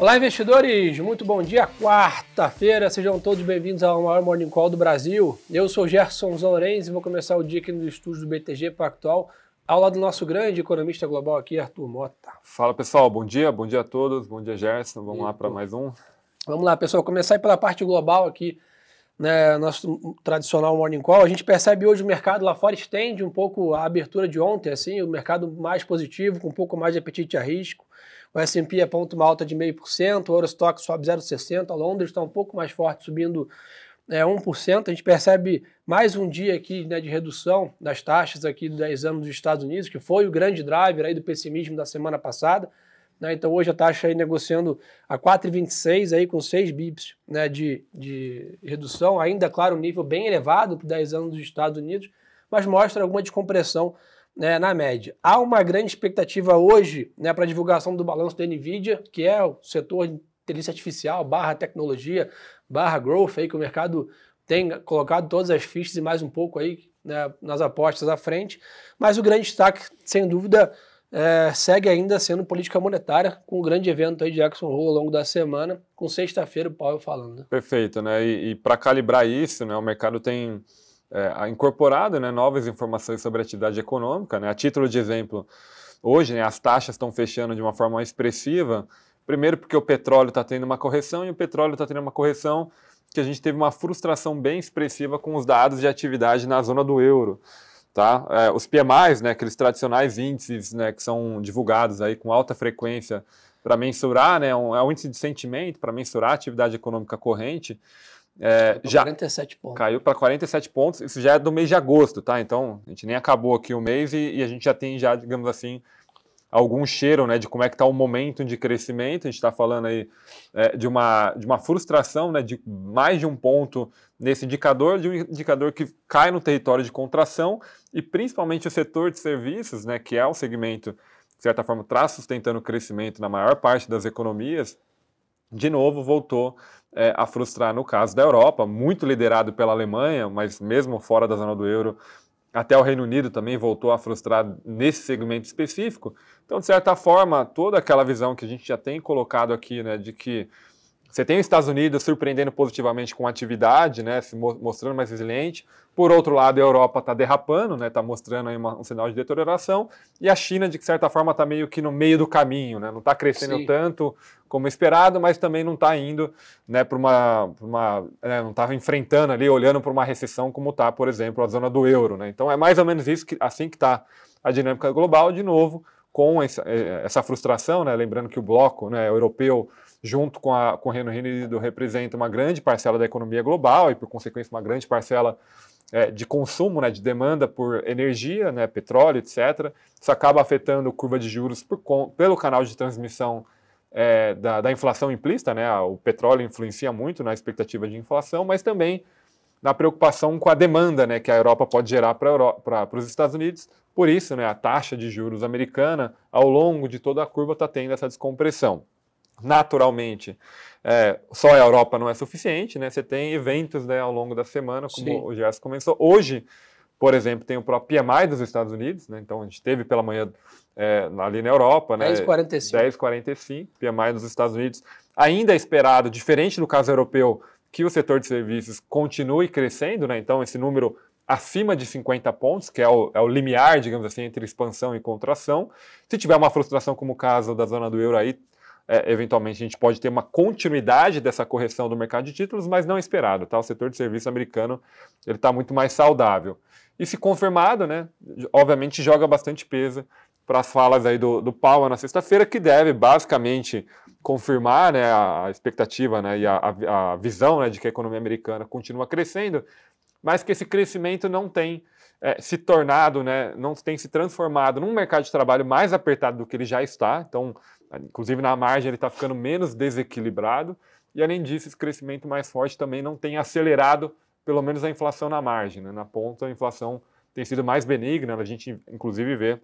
Olá, investidores! Muito bom dia, quarta-feira. Sejam todos bem-vindos ao maior Morning Call do Brasil. Eu sou Gerson Zaurenz e vou começar o dia aqui no estúdio do BTG Pactual, ao lado do nosso grande economista global aqui, Arthur Mota. Fala, pessoal. Bom dia, bom dia a todos. Bom dia, Gerson. Vamos e, lá para mais um. Vamos lá, pessoal. Começar pela parte global aqui, né, nosso tradicional Morning Call. A gente percebe hoje o mercado lá fora estende um pouco a abertura de ontem, assim, o mercado mais positivo, com um pouco mais de apetite a risco. O S&P aponta uma alta de 0,5%, o Eurostock sobe 0,60%, a Londres está um pouco mais forte, subindo é, 1%. A gente percebe mais um dia aqui né, de redução das taxas aqui dos 10 anos dos Estados Unidos, que foi o grande driver aí do pessimismo da semana passada. Né? Então hoje a taxa aí negociando a 4,26 aí com 6 bips né, de, de redução, ainda claro, um nível bem elevado para 10 anos dos Estados Unidos, mas mostra alguma descompressão né, na média. Há uma grande expectativa hoje né, para a divulgação do balanço da NVIDIA, que é o setor de inteligência artificial, barra tecnologia, barra growth, aí, que o mercado tem colocado todas as fichas e mais um pouco aí né, nas apostas à frente. Mas o grande destaque, sem dúvida, é, segue ainda sendo política monetária, com o grande evento aí de Jackson Hole ao longo da semana, com sexta-feira o Powell falando. Perfeito, né? E, e para calibrar isso, né, o mercado tem é, incorporado né, novas informações sobre a atividade econômica. Né? A título de exemplo, hoje né, as taxas estão fechando de uma forma expressiva, primeiro porque o petróleo está tendo uma correção e o petróleo está tendo uma correção que a gente teve uma frustração bem expressiva com os dados de atividade na zona do euro. Tá? É, os PMIs, né, aqueles tradicionais índices né, que são divulgados aí com alta frequência para mensurar, né, um, é um índice de sentimento para mensurar a atividade econômica corrente, é, já 47 pontos. Caiu para 47 pontos. Isso já é do mês de agosto, tá? Então, a gente nem acabou aqui o mês e, e a gente já tem já, digamos assim, algum cheiro, né, de como é que está o momento de crescimento. A gente está falando aí é, de, uma, de uma frustração, né, de mais de um ponto nesse indicador, de um indicador que cai no território de contração e principalmente o setor de serviços, né, que é o segmento de certa forma traz sustentando o crescimento na maior parte das economias, de novo voltou é, a frustrar no caso da Europa, muito liderado pela Alemanha, mas mesmo fora da zona do euro, até o Reino Unido também voltou a frustrar nesse segmento específico. Então, de certa forma, toda aquela visão que a gente já tem colocado aqui, né, de que você tem os Estados Unidos surpreendendo positivamente com atividade, né, se mostrando mais resiliente. Por outro lado, a Europa está derrapando, está né, tá mostrando aí uma, um sinal de deterioração. E a China, de certa forma, está meio que no meio do caminho, né, não está crescendo Sim. tanto como esperado, mas também não está indo né, para uma. uma né, não está enfrentando ali, olhando para uma recessão como está, por exemplo, a zona do euro. Né. Então é mais ou menos isso que, assim que está a dinâmica global, de novo, com essa, eh, essa frustração, né, lembrando que o bloco né, europeu junto com, a, com o Reino Unido, representa uma grande parcela da economia global e, por consequência, uma grande parcela é, de consumo, né, de demanda por energia, né, petróleo, etc. Isso acaba afetando a curva de juros por, pelo canal de transmissão é, da, da, inflação implícita. Né, o petróleo influencia muito na expectativa de inflação, mas também na preocupação com a demanda né, que a Europa pode gerar para os Estados Unidos. Por isso, né, a taxa de juros americana, ao longo de toda a curva, está tendo essa descompressão naturalmente, é, só a Europa não é suficiente, né? Você tem eventos né, ao longo da semana, como Sim. o Gerson começou. Hoje, por exemplo, tem o próprio PMI dos Estados Unidos, né? Então a gente teve pela manhã é, ali na Europa, né? 10,45. 10,45, PMI dos Estados Unidos. Ainda é esperado, diferente do caso europeu, que o setor de serviços continue crescendo, né? Então esse número acima de 50 pontos, que é o, é o limiar, digamos assim, entre expansão e contração. Se tiver uma frustração como o caso da zona do euro aí, é, eventualmente a gente pode ter uma continuidade dessa correção do mercado de títulos, mas não esperado. Tá? O setor de serviço americano ele está muito mais saudável. E se confirmado, né, obviamente joga bastante peso para as falas aí do, do Powell na sexta-feira, que deve basicamente confirmar né, a expectativa né, e a, a, visão né, de que a economia americana continua crescendo, mas que esse crescimento não tem é, se tornado, né, não tem se transformado num mercado de trabalho mais apertado do que ele já está. Então, Inclusive na margem ele está ficando menos desequilibrado e além disso esse crescimento mais forte também não tem acelerado pelo menos a inflação na margem. Né? Na ponta a inflação tem sido mais benigna, a gente inclusive vê,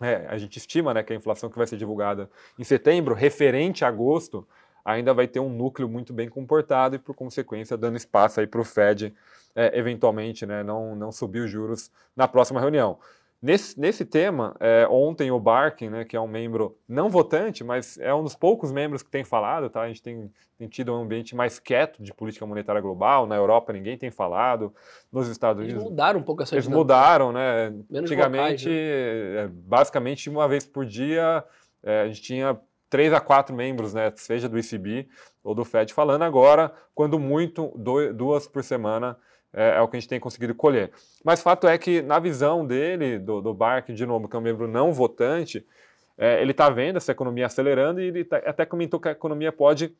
é, a gente estima né, que a inflação que vai ser divulgada em setembro, referente a agosto, ainda vai ter um núcleo muito bem comportado e por consequência dando espaço para o Fed é, eventualmente né, não, não subir os juros na próxima reunião. Nesse, nesse tema, é, ontem o Barkin, né, que é um membro não votante, mas é um dos poucos membros que tem falado, tá? A gente tem, tem tido um ambiente mais quieto de política monetária global. Na Europa ninguém tem falado. Nos Estados Unidos. Eles mudaram um pouco essa Eles mudaram, né? Menos Antigamente, vocais, é, basicamente, uma vez por dia, é, a gente tinha três a quatro membros, né? Seja do ECB ou do FED falando. Agora, quando muito, do, duas por semana é, é, o que a gente tem conseguido colher. Mas fato é que, na visão dele, do, do Bark, de novo, que é um membro não votante, é, ele está vendo essa economia acelerando e ele tá, até comentou que a economia pode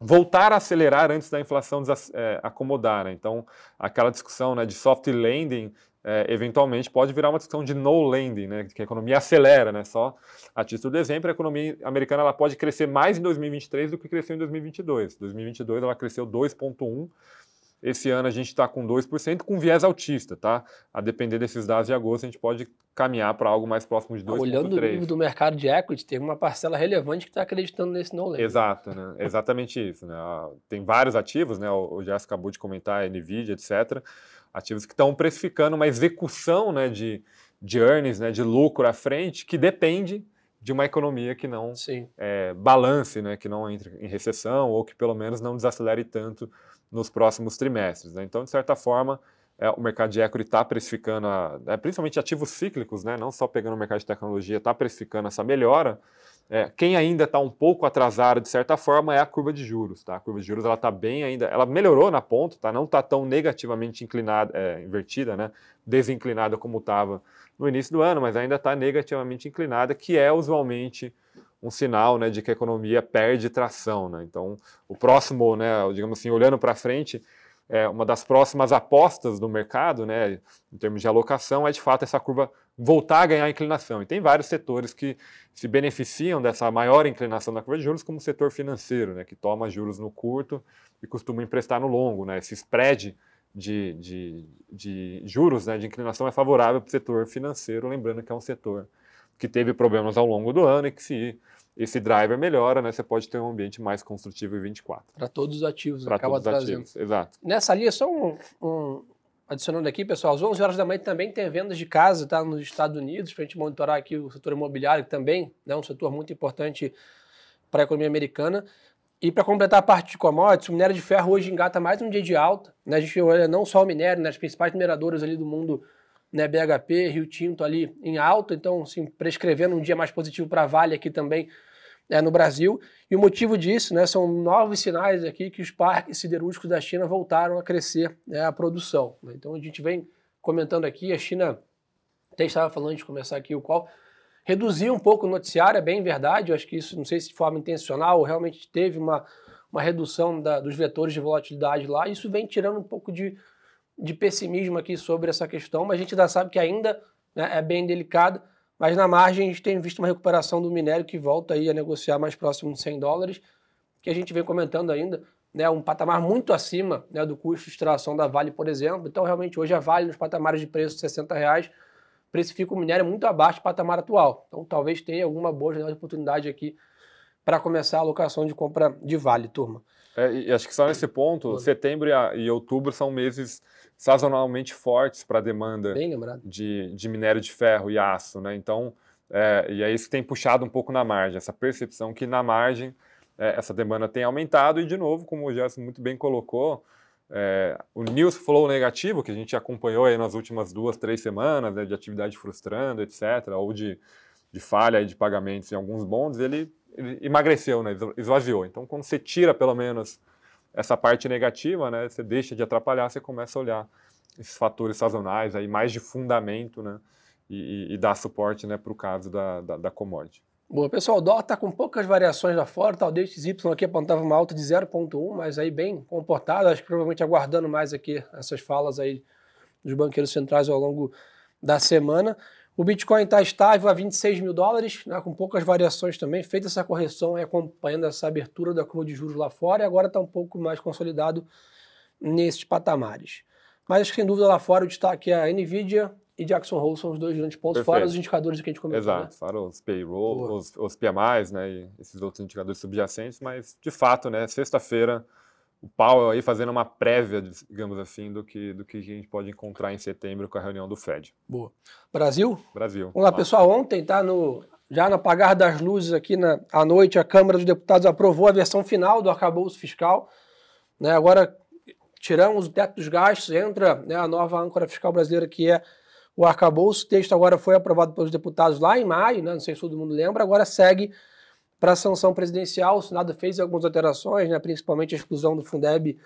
voltar a acelerar antes da inflação é, acomodar. Né? Então, aquela discussão né, de soft landing é, eventualmente pode virar uma discussão de no lending, né, que a economia acelera, né, só a título de exemplo, a economia americana ela pode crescer mais em 2023 do que cresceu em 2022. 2022 ela cresceu 2.1 esse ano a gente está com 2%, com viés altista, tá? A depender desses dados de agosto, a gente pode caminhar para algo mais próximo de 2,3%. Olhando o nível do mercado de equity, tem uma parcela relevante que está acreditando nesse no lending. Exato, né? Exatamente isso. Né? Tem vários ativos, né? O Jéssica acabou de comentar, NVIDIA, etc. Ativos que estão precificando uma execução né, de, de earnings, né, de lucro à frente, que depende de uma economia que não é, balance, né, que não entre em recessão ou que pelo menos não desacelere tanto nos próximos trimestres. Né? Então, de certa forma, é, o mercado de equity está precificando, a, é, principalmente ativos cíclicos, né? não só pegando o mercado de tecnologia, está precificando essa melhora. É, quem ainda está um pouco atrasado, de certa forma, é a curva de juros. Tá? A curva de juros ela está bem ainda, ela melhorou na ponta, tá? não está tão negativamente inclinada, é, invertida, né? desinclinada como estava no início do ano, mas ainda está negativamente inclinada, que é usualmente um sinal né, de que a economia perde tração. Né? Então, o próximo, né, digamos assim, olhando para frente, é, uma das próximas apostas do mercado, né, em termos de alocação, é de fato essa curva voltar a ganhar inclinação. E tem vários setores que se beneficiam dessa maior inclinação da curva de juros, como o setor financeiro, né, que toma juros no curto e costuma emprestar no longo. Né? Esse spread de, de, de juros, né, de inclinação, é favorável para o setor financeiro, lembrando que é um setor que teve problemas ao longo do ano e que se esse driver melhora, né, você pode ter um ambiente mais construtivo em 24. Para todos os ativos, Para todos os ativos, exato. Nessa linha, só um, um, adicionando aqui, pessoal, às 11 horas da manhã também tem vendas de casa tá, nos Estados Unidos, para a gente monitorar aqui o setor imobiliário, que também é né, um setor muito importante para a economia americana. E para completar a parte de commodities, o minério de ferro hoje engata mais um dia de alta. Né? A gente olha não só o minério, né, as principais mineradoras ali do mundo né, BHP, Rio Tinto ali em alta, então, assim, prescrevendo um dia mais positivo para a Vale aqui também é, no Brasil. E o motivo disso né, são novos sinais aqui que os parques siderúrgicos da China voltaram a crescer né, a produção. Né? Então, a gente vem comentando aqui, a China, até estava falando de começar aqui o qual, reduziu um pouco o noticiário, é bem verdade, eu acho que isso, não sei se de forma intencional, realmente teve uma, uma redução da, dos vetores de volatilidade lá, isso vem tirando um pouco de de pessimismo aqui sobre essa questão, mas a gente ainda sabe que ainda né, é bem delicado, mas na margem a gente tem visto uma recuperação do minério que volta aí a negociar mais próximo de 100 dólares, que a gente vem comentando ainda, né, um patamar muito acima né, do custo de extração da Vale, por exemplo. Então, realmente, hoje a Vale, nos patamares de preço de 60 reais, precifica o minério muito abaixo do patamar atual. Então, talvez tenha alguma boa oportunidade aqui para começar a alocação de compra de Vale, turma. É, e acho que só nesse ponto, setembro e, outubro são meses sazonalmente fortes para a demanda de, de minério de ferro e aço, né? Então, é, e é isso que tem puxado um pouco na margem, essa percepção que na margem é, essa demanda tem aumentado e, de novo, como o Gerson muito bem colocou, é, o news flow negativo que a gente acompanhou aí nas últimas duas, três semanas, né, de atividade frustrando, etc., ou de, de falha de pagamentos em alguns bondes, ele, ele emagreceu, né, esvaziou. Então, quando você tira pelo menos essa parte negativa, né, você deixa de atrapalhar, você começa a olhar esses fatores sazonais aí mais de fundamento, né, e, e, dar suporte, né, para o caso da, da, da commodity. Boa, pessoal, o dólar está com poucas variações lá fora, tá? o DXY aqui apontava uma alta de 0,1, mas aí bem comportado, acho que provavelmente aguardando mais aqui essas falas aí dos banqueiros centrais ao longo da semana. O Bitcoin está estável a 26 mil dólares, né, com poucas variações também. Feita essa correção, acompanhando essa abertura da curva de juros lá fora, e agora está um pouco mais consolidado nesses patamares. Mas sem dúvida lá fora o destaque é a Nvidia e Jackson Hole são os dois grandes pontos, Perfeito. fora os indicadores que a gente comentou. Exato, né? fora os payroll, os, os PMIs, né, e esses outros indicadores subjacentes, mas de fato, né, sexta-feira o Powell aí fazendo uma prévia, digamos assim, do que, do que a gente pode encontrar em setembro com a reunião do Fed. Boa. Brasil? Brasil. Vamos lá, pessoal. Ontem, tá no, já no apagar das luzes aqui na, à noite, a Câmara dos Deputados aprovou a versão final do arcabouço fiscal. Né, agora tiramos o teto dos gastos, entra né, a nova âncora fiscal brasileira, que é o arcabouço. O texto agora foi aprovado pelos deputados lá em maio, né, não sei se todo mundo lembra, agora segue para a sanção presidencial. O Senado fez algumas alterações, né, principalmente a exclusão do Fundeb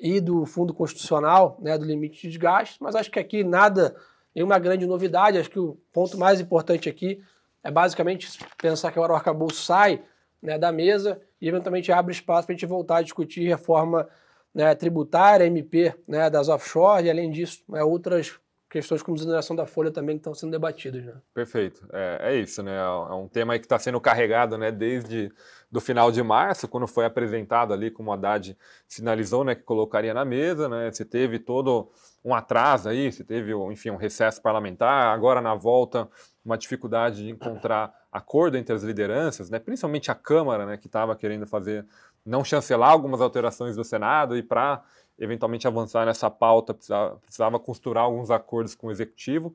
e do Fundo Constitucional, né, do limite de gastos, mas acho que aqui nada, nenhuma grande novidade. Acho que o ponto mais importante aqui é basicamente pensar que agora o arcabouço sai né, da mesa e eventualmente abre espaço para a gente voltar a discutir reforma né, tributária, MP né, das offshore e, além disso, né, outras questões como desoneração da folha também que estão sendo debatidas. Né? Perfeito. É, é isso, né? É um tema que está sendo carregado né, desde do final de março, quando foi apresentado ali, como o Haddad sinalizou né, que colocaria na mesa. Né? Você teve todo um atraso aí, você teve, enfim, um recesso parlamentar, agora na volta uma dificuldade de encontrar acordo entre as lideranças, né, principalmente a Câmara, né, que estava querendo fazer, não chancelar algumas alterações do Senado e para eventualmente avançar nessa pauta precisava, precisava, costurar alguns acordos com o Executivo.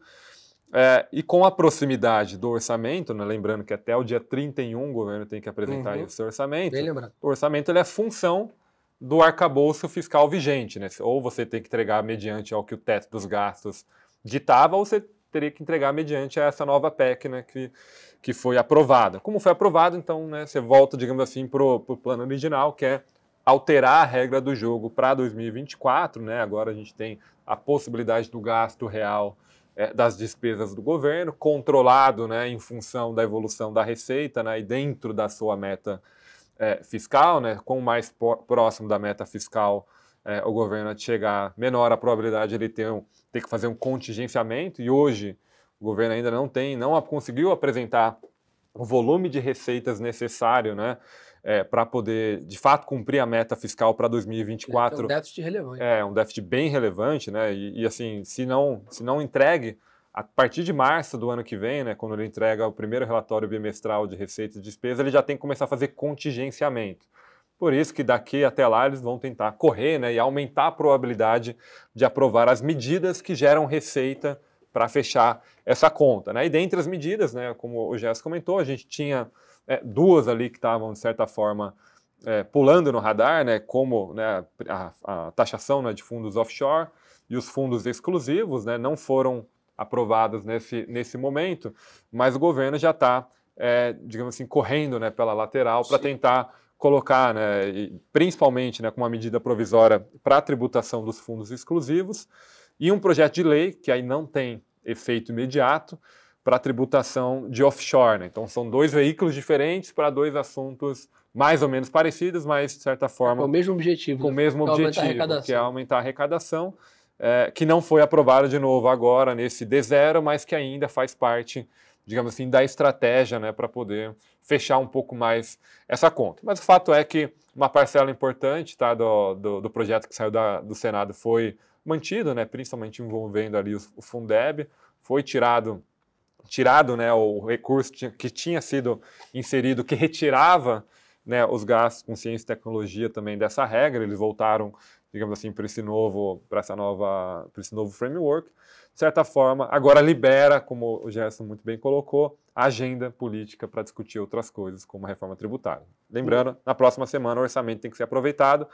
É, e com a proximidade do orçamento, né, lembrando que até o dia 31 o governo tem que apresentar uhum. esse orçamento, o orçamento ele é função do arcabouço fiscal vigente. Né? Ou você tem que entregar mediante ao que o teto dos gastos ditava, ou você teria que entregar mediante essa nova PEC né, que, que foi aprovada. Como foi aprovado, então né, você volta, digamos assim, para o plano original, que é alterar a regra do jogo para 2024. Né? Agora a gente tem a possibilidade do gasto real é, das despesas do governo, controlado né, em função da evolução da receita né, e dentro da sua meta é, fiscal, né, com mais próximo da meta fiscal é, o governo chegar, menor a probabilidade de ele ter, um, ter que fazer um contingenciamento, e hoje o governo ainda não tem, não conseguiu apresentar o volume de receitas necessário né, é, para poder, de fato, cumprir a meta fiscal para 2024. É um déficit relevante. É, um déficit bem relevante, né? E, e, assim, se não, se não entregue, a partir de março do ano que vem, né, quando ele entrega o primeiro relatório bimestral de receitas e despesas, ele já tem que começar a fazer contingenciamento. Por isso que daqui até lá eles vão tentar correr né, e aumentar a probabilidade de aprovar as medidas que geram receita para fechar essa conta. Né? E dentre as medidas, né, como o Jess comentou, a gente tinha é, duas ali que estavam, de certa forma, é, pulando no radar, né, como né, a, a, taxação né, de fundos offshore e os fundos exclusivos, né, não foram aprovados nesse, nesse momento, mas o governo já está, é, digamos assim, correndo né, pela lateral para tentar colocar, né, principalmente né, com uma medida provisória para a tributação dos fundos exclusivos, e um projeto de lei, que aí não tem efeito imediato, para a tributação de offshore. Né? Então, são dois veículos diferentes para dois assuntos mais ou menos parecidos, mas, de certa forma. Com o mesmo objetivo. Com o mesmo objetivo, que é aumentar a arrecadação, é, que não foi aprovado de novo agora nesse D0, mas que ainda faz parte digamos assim, da estratégia né, para poder fechar um pouco mais essa conta. Mas o fato é que uma parcela importante tá, do, do, do projeto que saiu da, do Senado foi mantido, né, principalmente envolvendo ali o, Fundeb, foi tirado tirado né, o recurso que tinha sido inserido, que retirava né, os gastos com ciência e tecnologia também dessa regra, eles voltaram, digamos assim, para esse novo, para essa nova, para esse novo framework de certa forma, agora libera, como o Gerson muito bem colocou, a agenda política para discutir outras coisas, como a reforma tributária. Lembrando, na próxima semana o orçamento tem que ser aproveitado.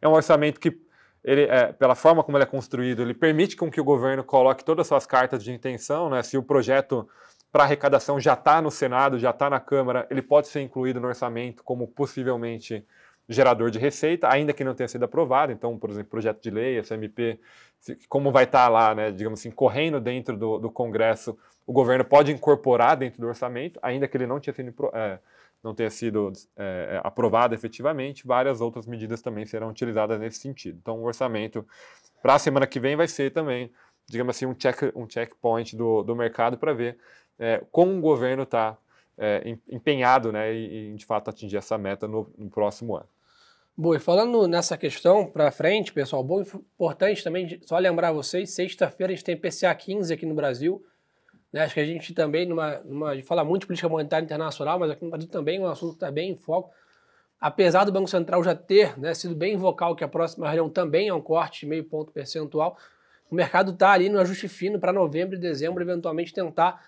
É um orçamento que, ele, é, pela forma como ele é construído, ele permite com que o governo coloque todas as suas cartas de intenção. Né? Se o projeto para arrecadação já está no Senado, já está na Câmara, ele pode ser incluído no orçamento como possivelmente gerador de receita, ainda que não tenha sido aprovado. Então, por exemplo, projeto de lei, SMP, como vai estar lá, né, digamos assim, correndo dentro do, do Congresso, o governo pode incorporar dentro do orçamento, ainda que ele não tenha sido, é, não tenha sido é, é, aprovado efetivamente, várias outras medidas também serão utilizadas nesse sentido. Então, o orçamento para a semana que vem vai ser também, digamos assim, um, check, um checkpoint do, do mercado para ver é, como o governo está é, empenhado né, em, de fato, atingir essa meta no, no próximo ano. Bom, e falando nessa questão para frente, pessoal, bom, importante também, só lembrar vocês, sexta-feira a gente tem PCA 15 aqui no Brasil, né, acho que a gente também, numa, numa, a gente fala muito de política monetária internacional, mas aqui no Brasil também é um assunto que está bem em foco, apesar do Banco Central já ter né, sido bem vocal que a próxima reunião também é um corte de meio ponto percentual, o mercado está ali no ajuste fino para novembro e dezembro, eventualmente tentar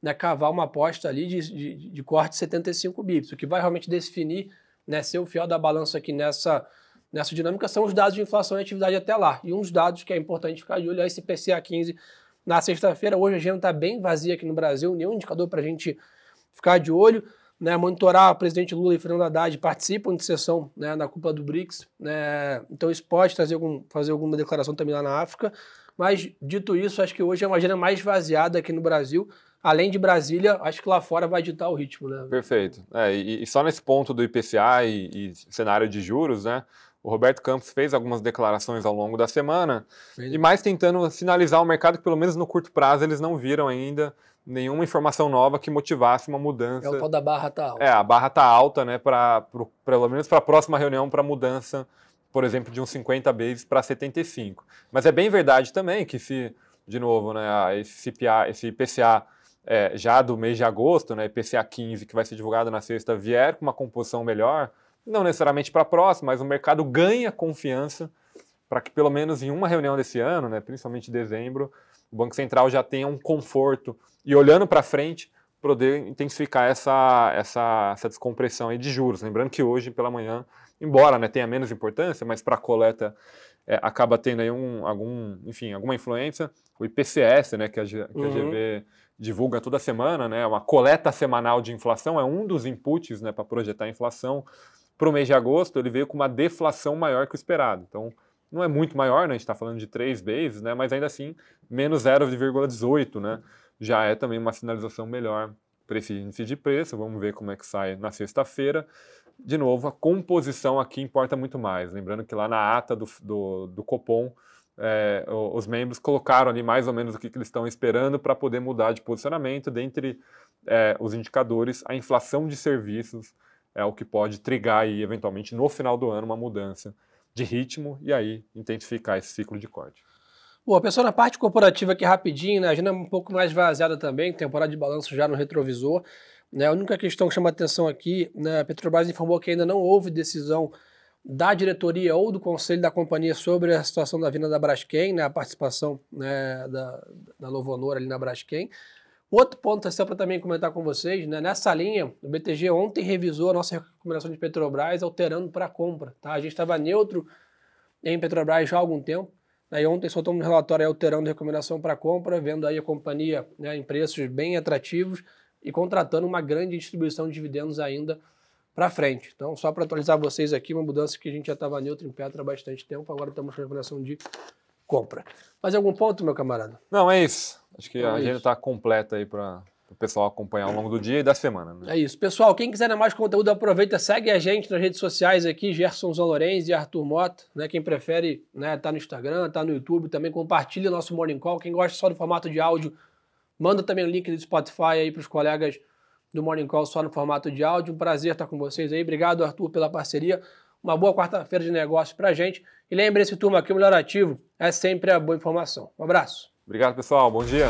né, cavar uma aposta ali de, de, de corte de 75 bips. O que vai realmente definir, né, ser o fiel da balança aqui nessa, nessa dinâmica são os dados de inflação e atividade até lá. E um dos dados que é importante ficar de olho é esse PCA 15 na sexta-feira. Hoje a agenda está bem vazia aqui no Brasil, nenhum indicador para a gente ficar de olho. Né, monitorar o presidente Lula e Fernando Haddad participam de sessão né, na cúpula do BRICS, né, então isso pode trazer algum, fazer alguma declaração também lá na África. Mas, dito isso, acho que hoje é uma agenda mais vaziada aqui no Brasil. Além de Brasília, acho que lá fora vai ditar o ritmo, né? Perfeito. É, e, e, só nesse ponto do IPCA e, e, cenário de juros, né? O Roberto Campos fez algumas declarações ao longo da semana e mais tentando sinalizar o mercado que, pelo menos no curto prazo, eles não viram ainda nenhuma informação nova que motivasse uma mudança. É o tal da barra tá alta. É, a barra tá alta, né? Pra, pro, pelo menos para a próxima reunião, para mudança por exemplo, de uns 50 bases para 75. Mas é bem verdade também que se, de novo, né, esse, CPA, esse IPCA é, já do mês de agosto, né, IPCA 15, que vai ser divulgado na sexta, vier com uma composição melhor, não necessariamente para a próxima, mas o mercado ganha confiança para que pelo menos em uma reunião desse ano, né, principalmente em dezembro, o Banco Central já tenha um conforto e olhando para frente, poder intensificar essa, essa, essa descompressão aí de juros. Lembrando que hoje pela manhã embora né, tenha menos importância, mas para a coleta é, acaba tendo aí um, algum, enfim, alguma influência. O IPCS, né, que a, que uhum. a GV divulga toda semana, né, uma coleta semanal de inflação é um dos inputs né, para projetar a inflação. Para o mês de agosto, ele veio com uma deflação maior que o esperado. Então, não é muito maior, né, a gente está falando de três vezes, né, mas ainda assim, menos 0,18, né, já é também uma sinalização melhor para esse índice de preço. Vamos ver como é que sai na sexta-feira de novo, a composição aqui importa muito mais. Lembrando que lá na ata do, do, do Copom, é, os membros colocaram ali mais ou menos o que, que eles estão esperando para poder mudar de posicionamento. Dentre é, os indicadores, a inflação de serviços é o que pode trigar aí, eventualmente, no final do ano, uma mudança de ritmo e aí intensificar esse ciclo de corte. Boa, pessoal, na parte corporativa aqui rapidinho, né? A agenda é um pouco mais vaziada também, temporada de balanço já no retrovisor. Né? A única questão que chama atenção aqui, né, a Petrobras informou que ainda não houve decisão da diretoria ou do conselho da companhia sobre a situação da vinda da Braskem, né, a participação né, da, da Novo Honor ali na Braskem. Outro ponto, só para também comentar com vocês, né, nessa linha, o BTG ontem revisou a nossa recomendação de Petrobras, alterando para compra. Tá? A gente estava neutro em Petrobras já há algum tempo, né, e ontem soltamos um relatório alterando a recomendação para compra, vendo aí a companhia né, em preços bem atrativos, e contratando uma grande distribuição de dividendos ainda para frente. Então, só para atualizar vocês aqui, uma mudança que a gente já estava neutro em Petra há bastante tempo, agora estamos com a recomendação de compra. Mais algum ponto, meu camarada? Não, é isso. Acho que então a é agenda está completa aí para o pessoal acompanhar ao longo do dia e da semana. Né? É isso. Pessoal, quem quiser mais conteúdo, aproveita, segue a gente nas redes sociais aqui, Gerson Zalorenz e Arthur Mota. Né? Quem prefere, né, tá no Instagram, tá no YouTube, também compartilha nosso Morning Call. Quem gosta só do formato de áudio, Manda também o link do Spotify aí para os colegas do Morning Call só no formato de áudio. Um prazer estar com vocês aí. Obrigado, Arthur, pela parceria. Uma boa quarta-feira de negócio para gente. E lembre-se, turma, que o melhor ativo é sempre a boa informação. Um abraço. Obrigado, pessoal. Bom dia.